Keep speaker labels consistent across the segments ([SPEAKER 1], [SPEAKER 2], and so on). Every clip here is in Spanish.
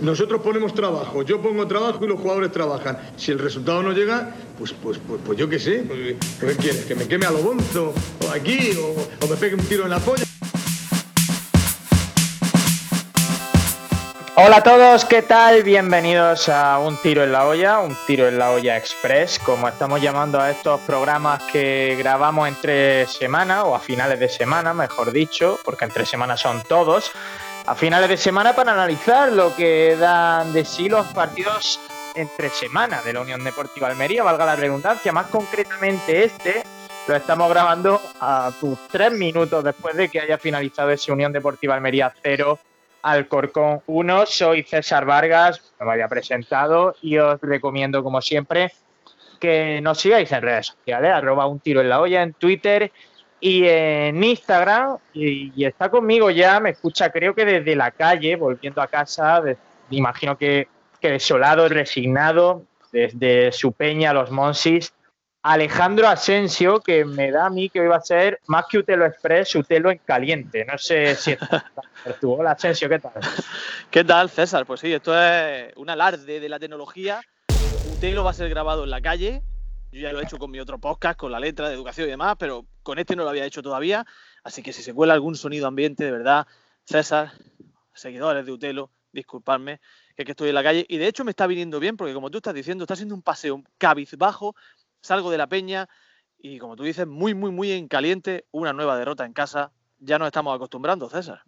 [SPEAKER 1] Nosotros ponemos trabajo, yo pongo trabajo y los jugadores trabajan. Si el resultado no llega, pues, pues, pues, pues yo qué sé. Pues, ¿Qué quieres? ¿Que me queme a lo bonzo? ¿O aquí? O, ¿O me pegue un tiro en la polla?
[SPEAKER 2] Hola a todos, ¿qué tal? Bienvenidos a Un Tiro en la Olla, Un Tiro en la Olla Express, como estamos llamando a estos programas que grabamos entre semana o a finales de semana, mejor dicho, porque entre semanas son todos a finales de semana para analizar lo que dan de sí los partidos entre semana de la Unión Deportiva Almería, valga la redundancia, más concretamente este lo estamos grabando a tus tres minutos después de que haya finalizado ese Unión Deportiva Almería 0 Alcorcón 1. Soy César Vargas, me había presentado y os recomiendo como siempre que nos sigáis en redes sociales, arroba un tiro en la olla en Twitter y en Instagram, y, está conmigo ya, me escucha creo que desde la calle, volviendo a casa, me imagino que, que desolado, resignado, desde su peña, los Monsis, Alejandro Asensio, que me da a mí que hoy va a ser más que Utelo Express, Utelo en caliente. No sé si tú. Hola Asensio, ¿qué tal?
[SPEAKER 3] ¿Qué tal, César? Pues sí, esto es un alarde de la tecnología. Utelo va a ser grabado en la calle, yo ya lo he hecho con mi otro podcast, con la letra de educación y demás, pero con este no lo había hecho todavía. Así que si se cuela algún sonido ambiente, de verdad, César, seguidores de Utelo, disculpadme, que es que estoy en la calle. Y de hecho me está viniendo bien, porque como tú estás diciendo, está haciendo un paseo cabizbajo, salgo de la peña y como tú dices, muy, muy, muy en caliente, una nueva derrota en casa. Ya nos estamos acostumbrando, César.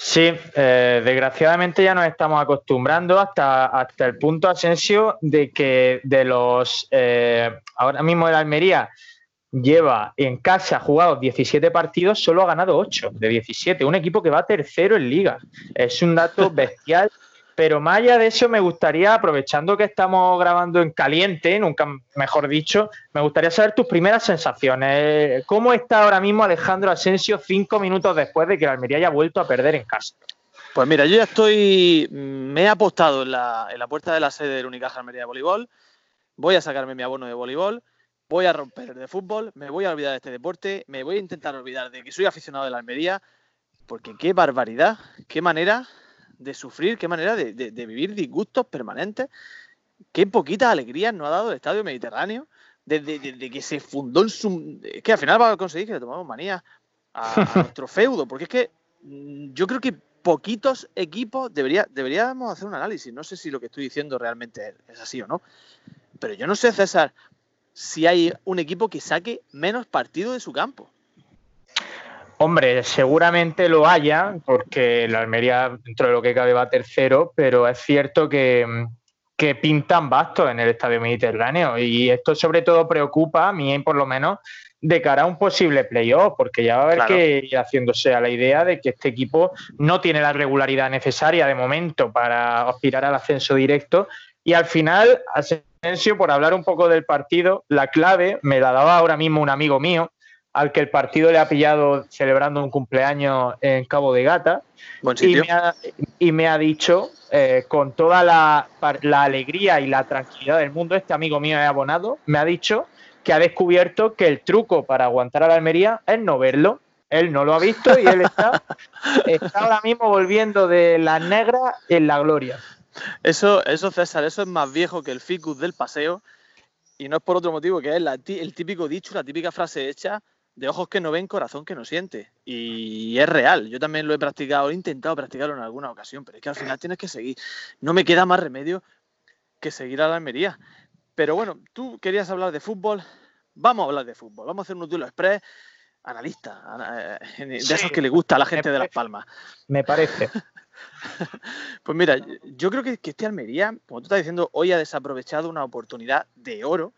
[SPEAKER 2] Sí, eh, desgraciadamente ya nos estamos acostumbrando hasta, hasta el punto, Asensio, de que de los, eh, ahora mismo el Almería lleva en casa jugados 17 partidos, solo ha ganado 8 de 17, un equipo que va tercero en liga. Es un dato bestial pero más allá de eso, me gustaría, aprovechando que estamos grabando en caliente, nunca mejor dicho, me gustaría saber tus primeras sensaciones. ¿Cómo está ahora mismo Alejandro Asensio cinco minutos después de que la Almería haya vuelto a perder en casa?
[SPEAKER 3] Pues mira, yo ya estoy, me he apostado en la, en la puerta de la sede del Unicaja Almería de Voleibol, voy a sacarme mi abono de voleibol, voy a romper el de fútbol, me voy a olvidar de este deporte, me voy a intentar olvidar de que soy aficionado de la Almería, porque qué barbaridad, qué manera de sufrir, qué manera de, vivir disgustos permanentes. Qué poquitas alegrías nos ha dado el Estadio Mediterráneo desde, que se fundó en su... Es que al final va a conseguir que le tomamos manía a, nuestro feudo, porque es que mm, yo creo que poquitos equipos debería, deberíamos hacer un análisis. No sé si lo que estoy diciendo realmente es así o no. Pero yo no sé, César, si hay un equipo que saque menos partido de su campo.
[SPEAKER 2] Hombre, seguramente lo haya, porque la Almería, dentro de lo que cabe, va tercero, pero es cierto que, pintan bastos en el Estadio Mediterráneo. Y esto sobre todo preocupa, a mí por lo menos, de cara a un posible playoff, porque ya va a haber que ir haciéndose a la idea de que este equipo no tiene la regularidad necesaria de momento para aspirar al ascenso directo. Y al final, Asensio, por hablar un poco del partido, la clave me la daba ahora mismo un amigo mío, al que el partido le ha pillado celebrando un cumpleaños en Cabo de Gata. Y, me ha, dicho, eh, con toda la, alegría y la tranquilidad del mundo, este amigo mío es abonado, me ha dicho que ha descubierto que el truco para aguantar a la Almería es no verlo. Él no lo ha visto y él está, está ahora mismo volviendo de la negra en la gloria.
[SPEAKER 3] Eso, eso, César, eso es más viejo que el ficus del paseo y no es por otro motivo que es el típico dicho, la típica frase hecha de ojos que no ven, corazón que no siente. Y es real. Yo también lo he practicado, he intentado practicarlo en alguna ocasión, pero es que al final tienes que seguir. No me queda más remedio que seguir a la Almería. Pero bueno, tú querías hablar de fútbol. Vamos a hablar de fútbol. Vamos a hacer un duelo express analista, eh, de esos que le gusta a la gente de Las Palmas.
[SPEAKER 2] Me parece.
[SPEAKER 3] pues mira, yo creo que, que este Almería, como tú estás diciendo, hoy ha desaprovechado una oportunidad de oro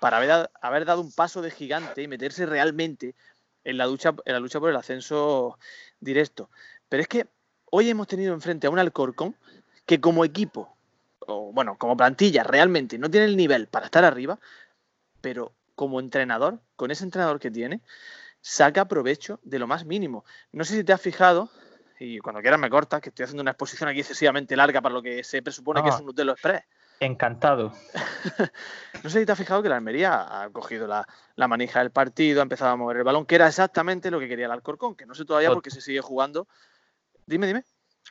[SPEAKER 3] para haber, dado un paso de gigante y meterse realmente en la, lucha, en la lucha por el ascenso directo. Pero es que hoy hemos tenido enfrente a un Alcorcón que como equipo, o bueno, como plantilla, realmente no tiene el nivel para estar arriba, pero como entrenador, con ese entrenador que tiene, saca provecho de lo más mínimo. No sé si te has fijado, y cuando quieras me cortas, que estoy haciendo una exposición aquí excesivamente larga para lo que se presupone que es un Nutella Express.
[SPEAKER 2] Encantado.
[SPEAKER 3] no sé si te has fijado que la Almería ha cogido la, manija del partido, ha empezado a mover el balón, que era exactamente lo que quería el Alcorcón, que no sé todavía por qué se sigue jugando. Dime, dime.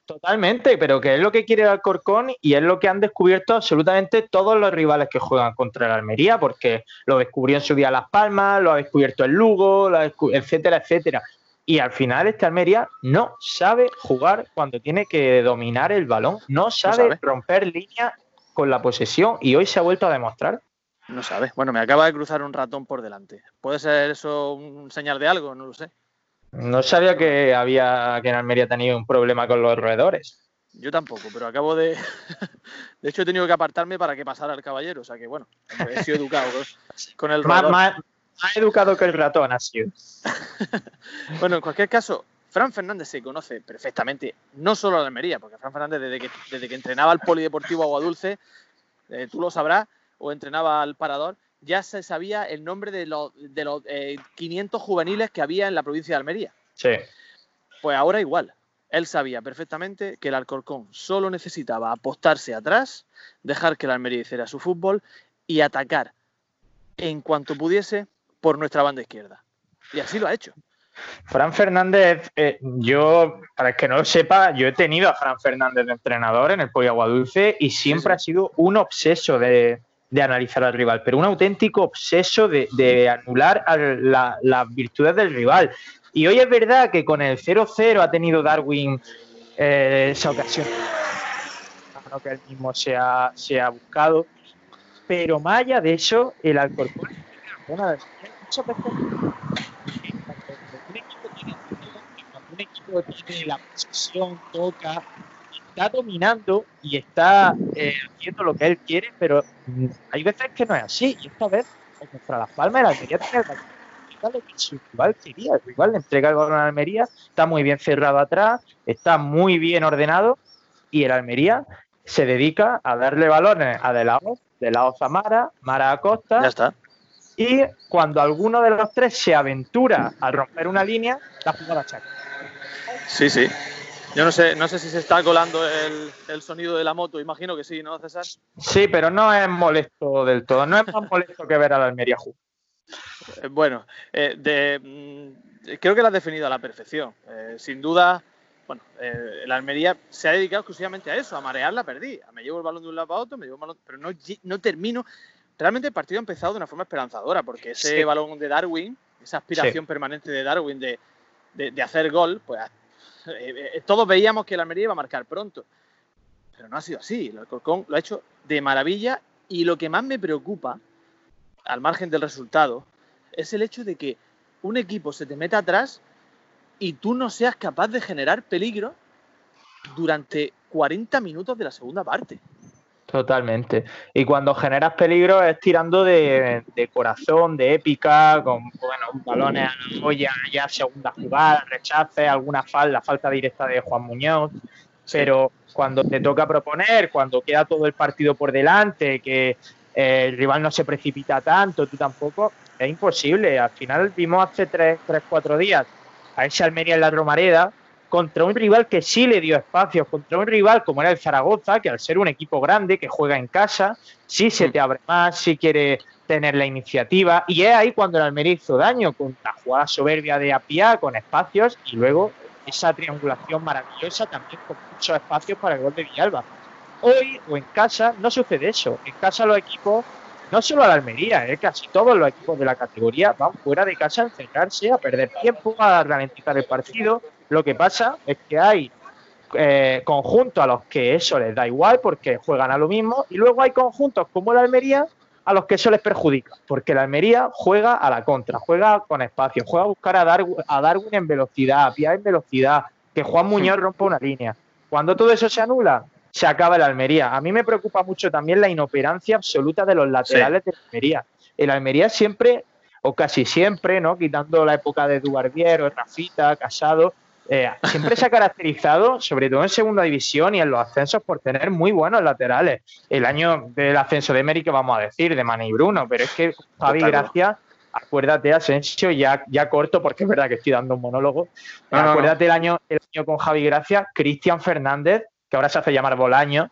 [SPEAKER 2] Totalmente, pero que es lo que quiere el Alcorcón y es lo que han descubierto absolutamente todos los rivales que juegan contra el Almería, porque lo descubrió en su día Las Palmas, lo ha descubierto el Lugo, etcétera, etcétera. Y al final este Almería no sabe jugar cuando tiene que dominar el balón, no sabe, romper línea con la posesión y hoy se ha vuelto a demostrar.
[SPEAKER 3] No sabe. Bueno, me acaba de cruzar un ratón por delante. ¿Puede ser eso un señal de algo? No lo sé.
[SPEAKER 2] No sabía que había que en Almería tenido un problema con los roedores.
[SPEAKER 3] Yo tampoco, pero acabo de. de hecho, he tenido que apartarme para que pasara el caballero. O sea que, bueno, he sido educado con el
[SPEAKER 2] roedor. Más, educado que el ratón ha sido.
[SPEAKER 3] bueno, en cualquier caso, Fran Fernández se conoce perfectamente, no solo a Almería, porque Fran Fernández, desde que, desde que entrenaba al Polideportivo Aguadulce, eh, tú lo sabrás, o entrenaba al Parador, ya se sabía el nombre de los, de los 500 eh, juveniles que había en la provincia de Almería.
[SPEAKER 2] Sí.
[SPEAKER 3] Pues ahora igual. Él sabía perfectamente que el Alcorcón solo necesitaba apostarse atrás, dejar que el Almería hiciera su fútbol y atacar en cuanto pudiese por nuestra banda izquierda. Y así lo ha hecho.
[SPEAKER 2] Fran Fernández, eh, yo, para el que no lo sepa, yo he tenido a Fran Fernández de entrenador en el Pollo Agua Dulce y siempre ha sido un obseso de, de analizar al rival, pero un auténtico obseso de, anular las virtudes del rival. Y hoy es verdad que con el 0-0 ha tenido Darwin eh, esa ocasión. Que él mismo se ha, se ha buscado, pero más allá de eso, el Alcorcón una muchas veces un equipo tiene, tiene la posición, toca, está dominando y está eh, haciendo lo que él quiere, pero hay veces que no es así. Y esta vez, contra Las Palmas, el Almería tiene lo que su rival quería. El rival le entrega el balón a Almería, está muy bien cerrado atrás, está muy bien ordenado y el Almería se dedica a darle balones a De Laos, De Laos a Mara, Mara a Costa.
[SPEAKER 3] Ya está.
[SPEAKER 2] Y cuando alguno de los tres se aventura a romper una línea, la jugada chaca.
[SPEAKER 3] Sí, sí. Yo no sé, no sé si se está colando el, sonido de la moto, imagino que sí, ¿no, César?
[SPEAKER 2] Sí, pero no es molesto del todo, no es más molesto que ver a la Almería jugar.
[SPEAKER 3] Eh, bueno, eh, mm, creo que la has definido a la perfección. Eh, sin duda, bueno, la Almería se ha dedicado exclusivamente a eso, a marear la perdí. Me llevo el balón de un lado a otro, me llevo el balón, pero no, no termino. Realmente el partido ha empezado de una forma esperanzadora, porque ese balón de Darwin, esa aspiración permanente de Darwin de, de, hacer gol, pues eh, eh, todos veíamos que el Almería iba a marcar pronto, pero no ha sido así. El Alcorcón lo ha hecho de maravilla y lo que más me preocupa, al margen del resultado, es el hecho de que un equipo se te meta atrás y tú no seas capaz de generar peligro durante 40 minutos de la segunda parte.
[SPEAKER 2] Totalmente. Y cuando generas peligro es tirando de, corazón, de épica, con bueno, balones a la olla, ya segunda jugada, rechace, alguna falta, falta directa de Juan Muñoz. Pero cuando te toca proponer, cuando queda todo el partido por delante, que eh, el rival no se precipita tanto, tú tampoco, es imposible. Al final vimos hace tres, tres cuatro días a ese Almería en la Romareda contra un rival que sí le dio espacios, contra un rival como era el Zaragoza, que al ser un equipo grande, que juega en casa, sí se mm. te abre más, sí quiere tener la iniciativa, y es ahí cuando el Almería hizo daño, con la jugada soberbia de Apia, con espacios, y luego esa triangulación maravillosa también con muchos espacios para el gol de Villalba. Hoy o en casa no sucede eso, en casa los equipos no solo la Almería, eh, casi todos los equipos de la categoría van fuera de casa a encerrarse, a perder tiempo, a ralentizar el partido. Lo que pasa es que hay eh, conjuntos a los que eso les da igual porque juegan a lo mismo y luego hay conjuntos como la Almería a los que eso les perjudica, porque la Almería juega a la contra, juega con espacio, juega a buscar a Darwin, a Darwin en velocidad, a Pia en velocidad, que Juan Muñoz rompa una línea. Cuando todo eso se anula, se acaba el Almería. A mí me preocupa mucho también la inoperancia absoluta de los laterales de Almería. El Almería siempre, o casi siempre, ¿no? Quitando la época de Dubarbier, Rafita, Casado, eh, siempre se ha caracterizado, sobre todo en segunda división y en los ascensos, por tener muy buenos laterales. El año del ascenso de Meri, que vamos a decir, de Mani Bruno, pero es que Javi Gracia, acuérdate, Asensio, ya, ya corto, porque es verdad que estoy dando un monólogo. acuérdate El, año, el año con Javi Gracia, Cristian Fernández, que ahora se hace llamar Bolaño,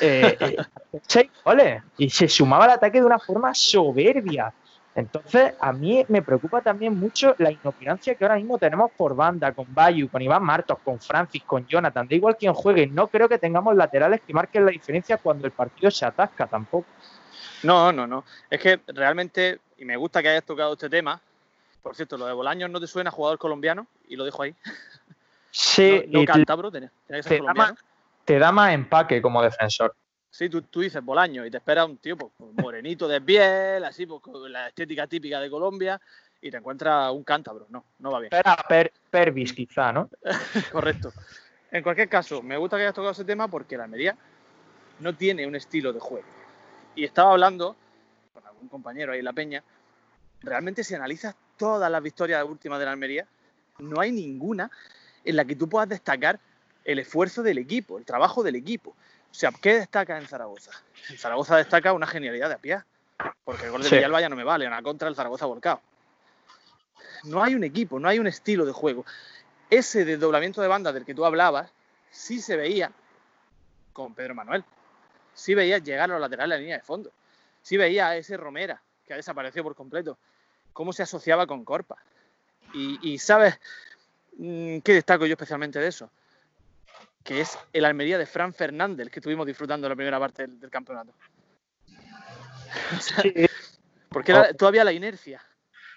[SPEAKER 2] eh, eh, seis goles y se sumaba al ataque de una forma soberbia. Entonces, a mí me preocupa también mucho la inoperancia que ahora mismo tenemos por banda, con Bayu, con Iván Martos, con Francis, con Jonathan, da igual quien juegue. No creo que tengamos laterales que marquen la diferencia cuando el partido se atasca tampoco.
[SPEAKER 3] No, no, no. Es que realmente, y me gusta que hayas tocado este tema. Por cierto, lo de Bolaños no te suena a jugador colombiano, y lo dejo ahí.
[SPEAKER 2] Sí,
[SPEAKER 3] no, no
[SPEAKER 2] te, te da más empaque como defensor.
[SPEAKER 3] Sí, tú, tú, dices Bolaño y te espera un tío pues, pues, morenito de piel, así, pues, con la estética típica de Colombia, y te encuentras un cántabro. No, no va bien.
[SPEAKER 2] Espera, per, Pervis quizá, ¿no?
[SPEAKER 3] Correcto. En cualquier caso, me gusta que hayas tocado ese tema porque la Almería no tiene un estilo de juego. Y estaba hablando con algún compañero ahí en La Peña, realmente si analizas todas las victorias últimas de la Almería, no hay ninguna en la que tú puedas destacar el esfuerzo del equipo, el trabajo del equipo. O sea, ¿qué destaca en Zaragoza? En Zaragoza destaca una genialidad de a pie, porque el gol de Villalba ya no me vale, una contra el Zaragoza volcado. No hay un equipo, no hay un estilo de juego. Ese desdoblamiento de banda del que tú hablabas, sí se veía con Pedro Manuel. Sí veía llegar a los laterales a la línea de fondo. Sí veía a ese Romera, que ha desaparecido por completo, cómo se asociaba con Corpa. Y, y ¿sabes mm, qué destaco yo especialmente de eso? Que es el Almería de Fran Fernández, que estuvimos disfrutando en la primera parte del, campeonato. porque era todavía la inercia.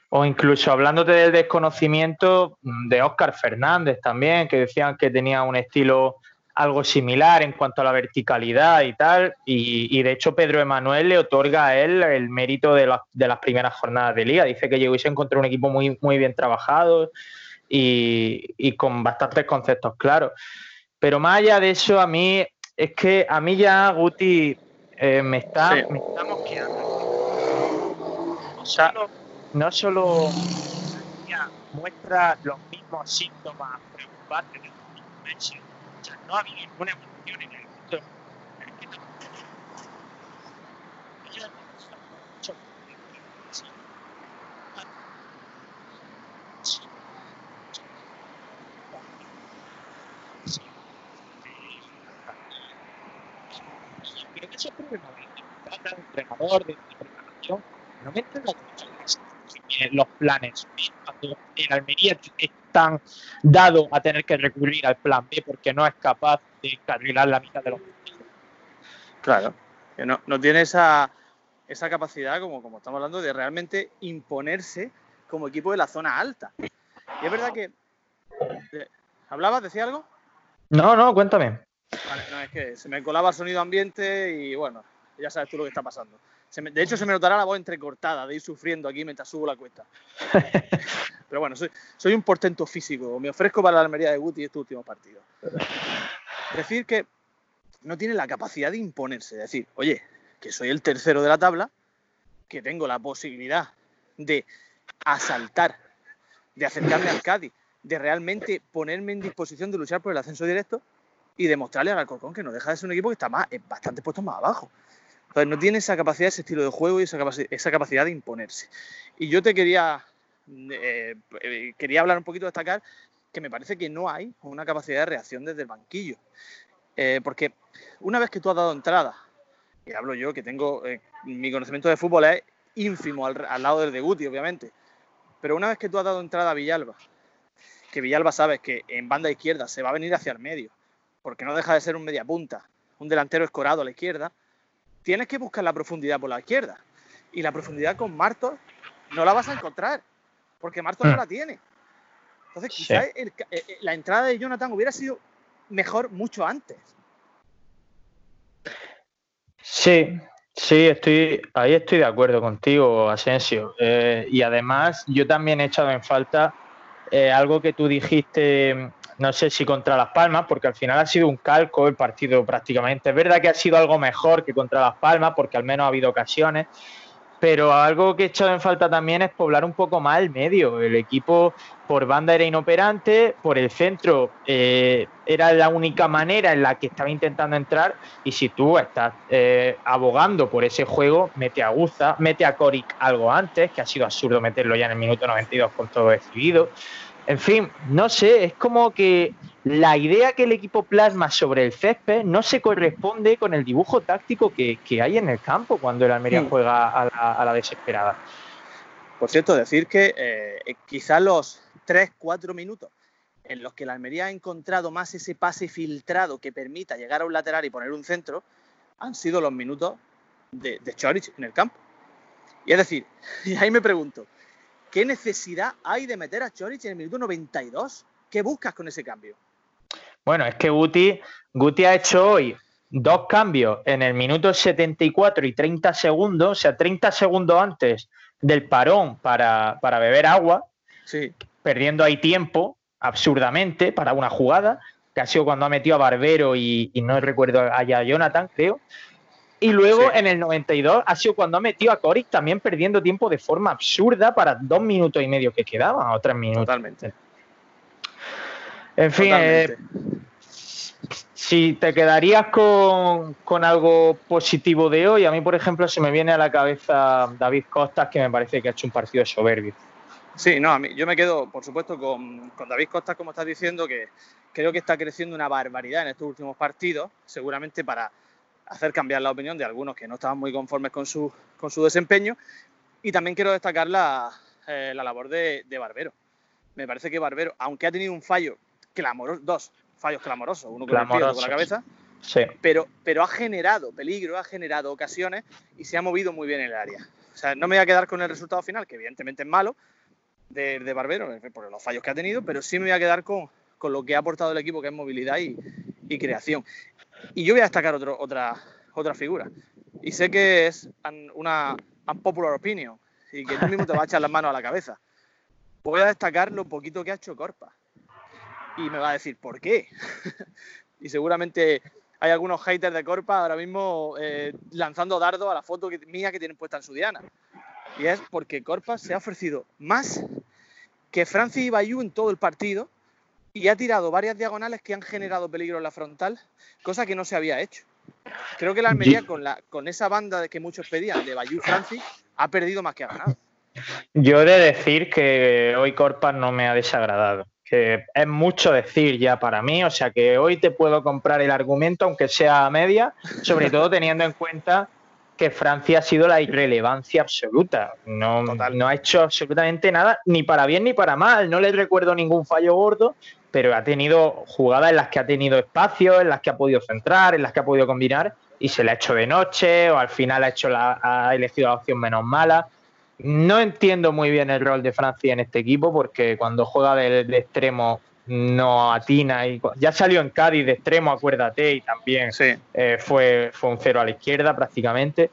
[SPEAKER 2] O incluso hablándote del desconocimiento de Óscar Fernández también, que decían que tenía un estilo algo similar en cuanto a la verticalidad y tal. Y, de hecho Pedro Emanuel le otorga a él el mérito de, las primeras jornadas de liga. Dice que llegó y se encontró un equipo muy, muy bien trabajado y, y con bastantes conceptos claros. Pero más allá de eso, a mí es que a mí ya Guti eh, me, está, me está mosqueando. O sea, no solo muestra los mismos síntomas preocupantes de los o sea, no ha habido ninguna evolución en el mundo. ese problema de entrenador, de preparación, no me los planes cuando en Almería están dado a tener que recurrir al plan B porque no es capaz de carrilar la mitad de los partidos.
[SPEAKER 3] Claro, que no, no tiene esa, esa capacidad, como, como estamos hablando, de realmente imponerse como equipo de la zona alta. Y es verdad que. Eh, ¿Hablabas? ¿Decía algo?
[SPEAKER 2] No, no, cuéntame.
[SPEAKER 3] Vale, no, es que se me colaba el sonido ambiente y bueno, ya sabes tú lo que está pasando. de hecho, se me notará la voz entrecortada de ir sufriendo aquí mientras subo la cuesta. Pero bueno, soy, un portento físico. Me ofrezco para la Almería de Guti este último partido. Decir que no tiene la capacidad de imponerse. Decir, oye, que soy el tercero de la tabla, que tengo la posibilidad de asaltar, de acercarme al Cádiz, de realmente ponerme en disposición de luchar por el ascenso directo y demostrarle al Alcorcón que no deja de ser un equipo que está más, bastante puesto más abajo. Entonces no tiene esa capacidad, ese estilo de juego y esa, esa capacidad de imponerse. Y yo te quería, eh, eh, quería hablar un poquito, destacar que me parece que no hay una capacidad de reacción desde el banquillo. Eh, porque una vez que tú has dado entrada, y hablo yo que tengo, mi conocimiento de fútbol es ínfimo al, al, lado del de Guti, obviamente, pero una vez que tú has dado entrada a Villalba, que Villalba sabes que en banda izquierda se va a venir hacia el medio, porque no deja de ser un media punta, un delantero escorado a la izquierda, tienes que buscar la profundidad por la izquierda. Y la profundidad con Martos no la vas a encontrar, porque Martos no hmm. la tiene. Entonces, quizás eh, eh, la entrada de Jonathan hubiera sido mejor mucho antes.
[SPEAKER 2] Sí, sí, estoy, ahí estoy de acuerdo contigo, Asensio. Eh, y además, yo también he echado en falta algo que tú dijiste no sé si contra Las Palmas, porque al final ha sido un calco el partido prácticamente. Es verdad que ha sido algo mejor que contra Las Palmas, porque al menos ha habido ocasiones, pero algo que he echado en falta también es poblar un poco más el medio. El equipo por banda era inoperante, por el centro eh, era la única manera en la que estaba intentando entrar, y si tú estás eh, abogando por ese juego, mete a Guza, mete a Coric algo antes, que ha sido absurdo meterlo ya en el minuto 92 con todo decidido. En fin, no sé, es como que la idea que el equipo plasma sobre el césped no se corresponde con el dibujo táctico que, hay en el campo cuando el Almería juega a la, desesperada.
[SPEAKER 3] Por cierto, decir que eh, quizás los 3-4 minutos en los que la Almería ha encontrado más ese pase filtrado que permita llegar a un lateral y poner un centro, han sido los minutos de, de Chorich en el campo. Y es decir, y ahí me pregunto, ¿qué necesidad hay de meter a Chorich en el minuto 92? ¿Qué buscas con ese cambio?
[SPEAKER 2] Bueno, es que Guti, Guti ha hecho hoy dos cambios en el minuto 74 y 30 segundos, o sea, 30 segundos antes del parón para, para beber agua,
[SPEAKER 3] Sí,
[SPEAKER 2] perdiendo ahí tiempo absurdamente para una jugada, que ha sido cuando ha metido a Barbero y, y no recuerdo allá a Jonathan, creo. Y luego
[SPEAKER 3] Sí.
[SPEAKER 2] en el 92 ha sido cuando ha metido a Coric también perdiendo tiempo de forma absurda para dos minutos y medio que quedaban, o tres minutos.
[SPEAKER 3] totalmente.
[SPEAKER 2] En fin, eh, si te quedarías con, con algo positivo de hoy, a mí, por ejemplo, se me viene a la cabeza David Costas, que me parece que ha hecho un partido soberbio.
[SPEAKER 3] Sí, no, a mí, yo me quedo, por supuesto, con, con David Costa, como estás diciendo, que creo que está creciendo una barbaridad en estos últimos partidos, seguramente para hacer cambiar la opinión de algunos que no estaban muy conformes con su, con su desempeño. Y también quiero destacar la, eh, la labor de, de Barbero. Me parece que Barbero, aunque ha tenido un fallo clamoroso, dos fallos clamorosos, uno con el pie con la cabeza,
[SPEAKER 2] Sí.
[SPEAKER 3] pero, pero ha generado peligro, ha generado ocasiones y se ha movido muy bien en el área. O sea, no me voy a quedar con el resultado final, que evidentemente es malo, de, de Barbero, por los fallos que ha tenido, pero sí me voy a quedar con, con lo que ha aportado el equipo, que es movilidad y, y creación. Y yo voy a destacar otro, otra, otra figura. Y sé que es un- una unpopular opinion y que tú mismo te vas a echar las manos a la cabeza. Voy a destacar lo poquito que ha hecho Corpa. Y me va a decir, ¿por qué? y seguramente hay algunos haters de Corpa ahora mismo eh, lanzando dardo a la foto que- mía que tienen puesta en su diana. Y es porque Corpa se ha ofrecido más que Francis Bayú en todo el partido y ha tirado varias diagonales que han generado peligro en la frontal, cosa que no se había hecho. Creo que la Almería, con, la, con esa banda que muchos pedían, de Bayú y Francis, ha perdido más que ha ganado.
[SPEAKER 2] Yo he de decir que hoy Corpas no me ha desagradado. Que es mucho decir ya para mí, o sea que hoy te puedo comprar el argumento, aunque sea a media, sobre todo teniendo en cuenta que Francia ha sido la irrelevancia absoluta. No, no ha hecho absolutamente nada, ni para bien ni para mal. No le recuerdo ningún fallo gordo, pero ha tenido jugadas en las que ha tenido espacio, en las que ha podido centrar, en las que ha podido combinar, y se le ha hecho de noche, o al final ha, hecho la, ha elegido la opción menos mala. No entiendo muy bien el rol de Francia en este equipo porque cuando juega de, de extremo no atina y ya salió en Cádiz de extremo, acuérdate, y también
[SPEAKER 3] Sí.
[SPEAKER 2] eh, fue, fue un cero a la izquierda prácticamente.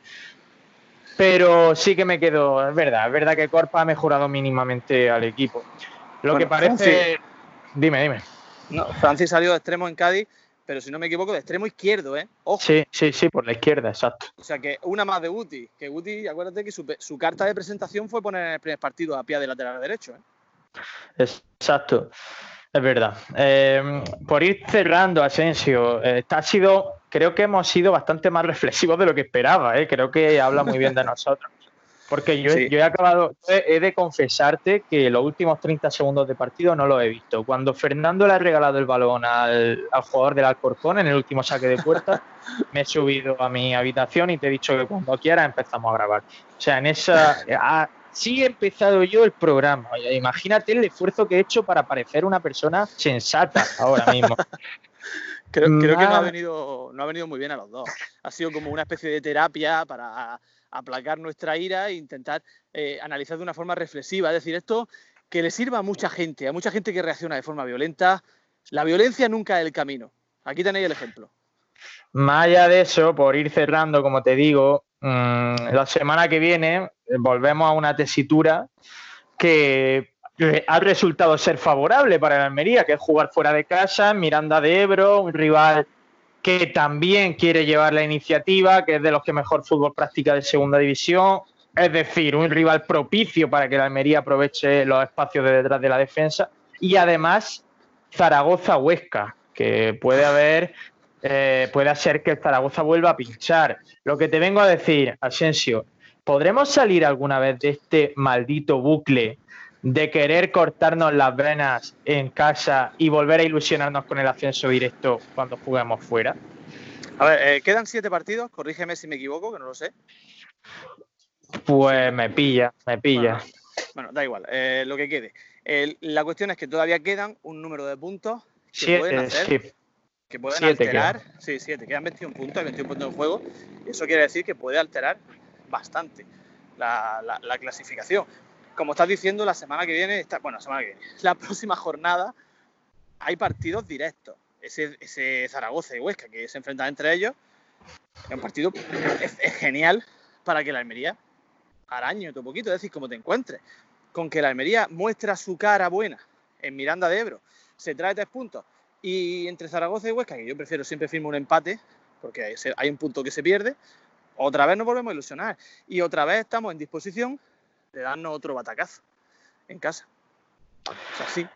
[SPEAKER 2] Pero sí que me quedo, es verdad, es verdad que Corpa ha mejorado mínimamente al equipo. Lo
[SPEAKER 3] Bueno,
[SPEAKER 2] que parece. Dime, dime.
[SPEAKER 3] No, Francis salió de extremo en Cádiz, pero si no me equivoco, de extremo izquierdo, ¿eh? Ojo.
[SPEAKER 2] Sí, sí, sí, por la izquierda, exacto.
[SPEAKER 3] O sea que una más de Guti. Que Guti, acuérdate que su, carta de presentación fue poner en el primer partido a pie de lateral derecho. ¿eh?
[SPEAKER 2] Exacto, es verdad. Eh, por ir cerrando, Asensio, eh, ha sido, creo que hemos sido bastante más reflexivos de lo que esperaba, ¿eh? creo que habla muy bien de nosotros. Porque yo,
[SPEAKER 3] Sí.
[SPEAKER 2] yo he acabado, he, de confesarte que los últimos 30 segundos de partido no los he visto. Cuando Fernando le ha regalado el balón al, al jugador del Alcorcón en el último saque de puerta, me he subido a mi habitación y te he dicho que cuando quieras empezamos a grabar. O sea, en esa. Así he empezado yo el programa. Imagínate el esfuerzo que he hecho para parecer una persona sensata ahora mismo.
[SPEAKER 3] Creo, creo que no ha, venido, no ha venido muy bien a los dos. Ha sido como una especie de terapia para aplacar nuestra ira e intentar eh, analizar de una forma reflexiva. Es decir, esto que le sirva a mucha gente, a mucha gente que reacciona de forma violenta. La violencia nunca es el camino. Aquí tenéis el ejemplo.
[SPEAKER 2] Más allá de eso, por ir cerrando, como te digo, mmm, la semana que viene eh, volvemos a una tesitura que ha resultado ser favorable para el Almería, que es jugar fuera de casa, Miranda de Ebro, un rival que también quiere llevar la iniciativa, que es de los que mejor fútbol practica de segunda división, es decir, un rival propicio para que el Almería aproveche los espacios de detrás de la defensa, y además Zaragoza-Huesca, que puede haber eh, puede ser que Zaragoza vuelva a pinchar. Lo que te vengo a decir, Asensio, ¿podremos salir alguna vez de este maldito bucle de querer cortarnos las venas en casa y volver a ilusionarnos con el ascenso directo cuando juguemos fuera?
[SPEAKER 3] A ver, eh, quedan siete partidos, corrígeme si me equivoco, que no lo sé.
[SPEAKER 2] Pues me pilla, me pilla.
[SPEAKER 3] Bueno, Bueno, da igual, eh, lo que quede. la cuestión es que todavía quedan un número de puntos que pueden hacer, que pueden alterar. Sí, siete, quedan 21 puntos, hay 21 puntos en juego. Y eso quiere decir que puede alterar bastante la, clasificación. Como estás diciendo, la semana que viene, bueno, la semana que viene, la próxima jornada hay partidos directos. Ese, Zaragoza y Huesca que se enfrentan entre ellos, es un partido es, genial para que la Almería arañe otro poquito, es decir, como te encuentres. Con que la Almería muestra su cara buena en Miranda de Ebro, se trae tres puntos. Y entre Zaragoza y Huesca, que yo prefiero siempre firmar un empate, porque hay un punto que se pierde, otra vez nos volvemos a ilusionar. Y otra vez estamos en disposición de darnos otro batacazo en casa. O sea, sí.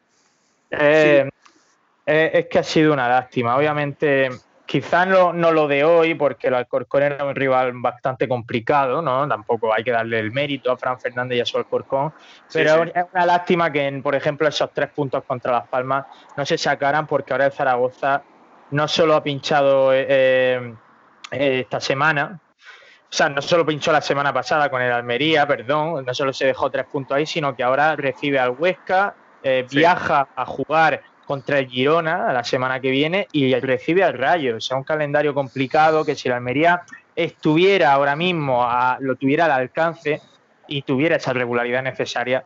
[SPEAKER 2] Eh, eh, es que ha sido una lástima. Obviamente, quizás no, lo de hoy, porque el Alcorcón era un rival bastante complicado, ¿no? Tampoco hay que darle el mérito a Fran Fernández y a su Alcorcón. Pero es una lástima que, por ejemplo, esos tres puntos contra Las Palmas no se sacaran, porque ahora el Zaragoza no solo ha pinchado eh, esta semana, o sea, no solo pinchó la semana pasada con el Almería, perdón, no solo se dejó tres puntos ahí, sino que ahora recibe al Huesca, eh, viaja a jugar contra el Girona la semana que viene y recibe al Rayo. O sea, un calendario complicado que si la Almería estuviera ahora mismo, lo tuviera al alcance y tuviera esa regularidad necesaria,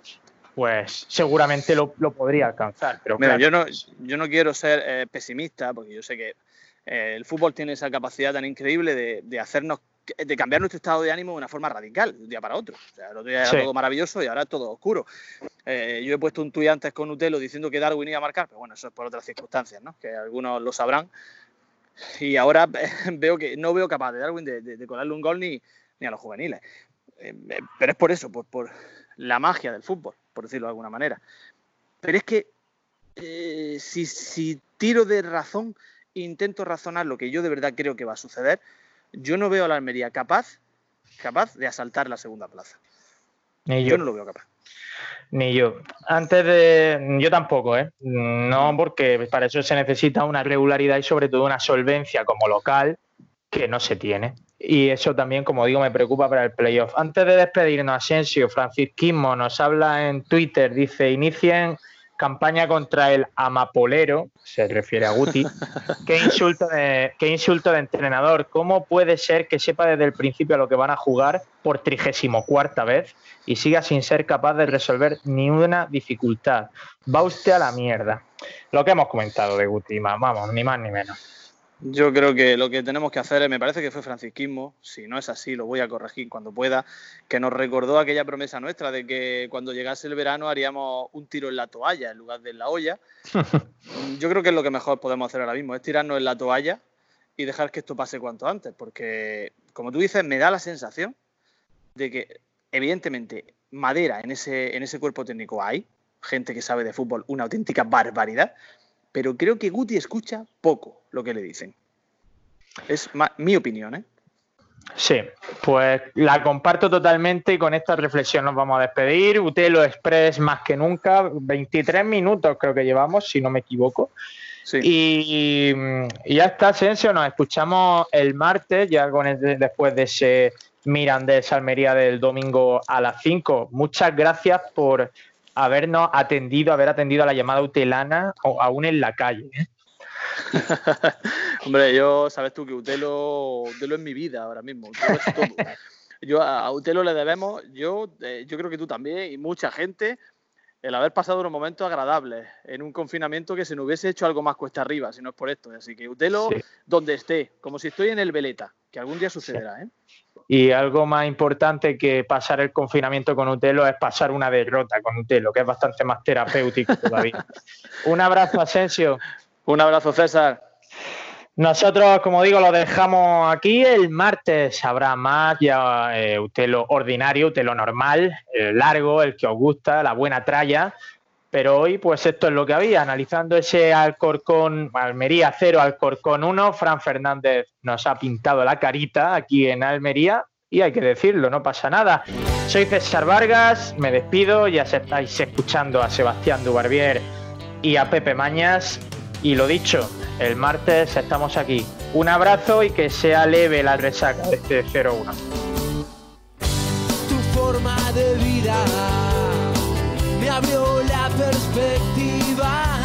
[SPEAKER 2] pues seguramente lo, podría alcanzar. Pero
[SPEAKER 3] Mira, yo, no, yo no quiero ser eh, pesimista, porque yo sé que eh, el fútbol tiene esa capacidad tan increíble de, de hacernos de cambiar nuestro estado de ánimo de una forma radical, de un día para otro. O sea, el otro día era todo maravilloso y ahora es todo oscuro. Eh, yo he puesto un tuit antes con Utelo diciendo que Darwin iba a marcar, pero bueno, eso es por otras circunstancias, ¿no? Que algunos lo sabrán. Y ahora veo que no veo capaz de Darwin de, colarle un gol ni, ni a los juveniles. Eh, eh, pero es por eso, por, por, la magia del fútbol, por decirlo de alguna manera. Pero es que si, si tiro de razón, intento razonar lo que yo de verdad creo que va a suceder, yo no veo a la Almería capaz, capaz de asaltar la segunda plaza.
[SPEAKER 2] Ni yo.
[SPEAKER 3] yo no lo veo capaz.
[SPEAKER 2] Ni yo. Antes de. Yo tampoco, ¿eh? No, porque para eso se necesita una regularidad y sobre todo una solvencia como local que no se tiene. Y eso también, como digo, me preocupa para el playoff. Antes de despedirnos, Asensio, Francisquismo nos habla en Twitter, dice: inicien campaña contra el amapolero, se refiere a Guti. qué, insulto de, qué insulto de entrenador. ¿Cómo puede ser que sepa desde el principio a lo que van a jugar por trigésimo cuarta vez y siga sin ser capaz de resolver ni una dificultad? Va usted a la mierda. Lo que hemos comentado de Guti, vamos, ni más ni menos.
[SPEAKER 3] Yo creo que lo que tenemos que hacer, me parece que fue francisquismo, si no es así lo voy a corregir cuando pueda, que nos recordó aquella promesa nuestra de que cuando llegase el verano haríamos un tiro en la toalla en lugar de en la olla. Yo creo que es lo que mejor podemos hacer ahora mismo, es tirarnos en la toalla y dejar que esto pase cuanto antes, porque como tú dices, me da la sensación de que evidentemente madera en ese, en ese cuerpo técnico hay, gente que sabe de fútbol, una auténtica barbaridad, pero creo que Guti escucha poco lo que le dicen. Es mi opinión, ¿eh?
[SPEAKER 2] Sí, pues la comparto totalmente y con esta reflexión nos vamos a despedir. Utelo Express más que nunca, 23 minutos creo que llevamos, si no me equivoco. Y, ya está, Asensio, nos escuchamos el martes, ya con después de ese Mirandés Almería del domingo a las 5. Muchas gracias por habernos atendido, haber atendido a la llamada utelana o aún en la calle. ¿eh?
[SPEAKER 3] Hombre, yo, sabes tú que Utelo, Utelo es mi vida ahora mismo. Yo a Utelo le debemos, yo, eh, yo creo que tú también y mucha gente, el haber pasado unos momentos agradables en un confinamiento que se nos hubiese hecho algo más cuesta arriba, si no es por esto. Así que Utelo, donde esté, como si estoy en el Veleta, que algún día sucederá. ¿eh?
[SPEAKER 2] Y algo más importante que pasar el confinamiento con Utelo es pasar una derrota con Utelo, que es bastante más terapéutico todavía. Un abrazo, Asensio.
[SPEAKER 3] Un abrazo, César.
[SPEAKER 2] Nosotros, como digo, lo dejamos aquí. El martes habrá más ya eh, Utelo ordinario, Utelo normal, el largo, el que os gusta, la buena tralla. Pero hoy, pues esto es lo que había. Analizando ese Alcorcón, Almería 0, Alcorcón 1, Fran Fernández nos ha pintado la carita aquí en Almería y hay que decirlo, no pasa nada. Soy César Vargas, me despido, ya estáis escuchando a Sebastián Dubarbier y a Pepe Mañas. Y lo dicho, el martes estamos aquí. Un abrazo y que sea leve la resaca de este 0-1.
[SPEAKER 4] Tu forma de vida abrió la perspectiva.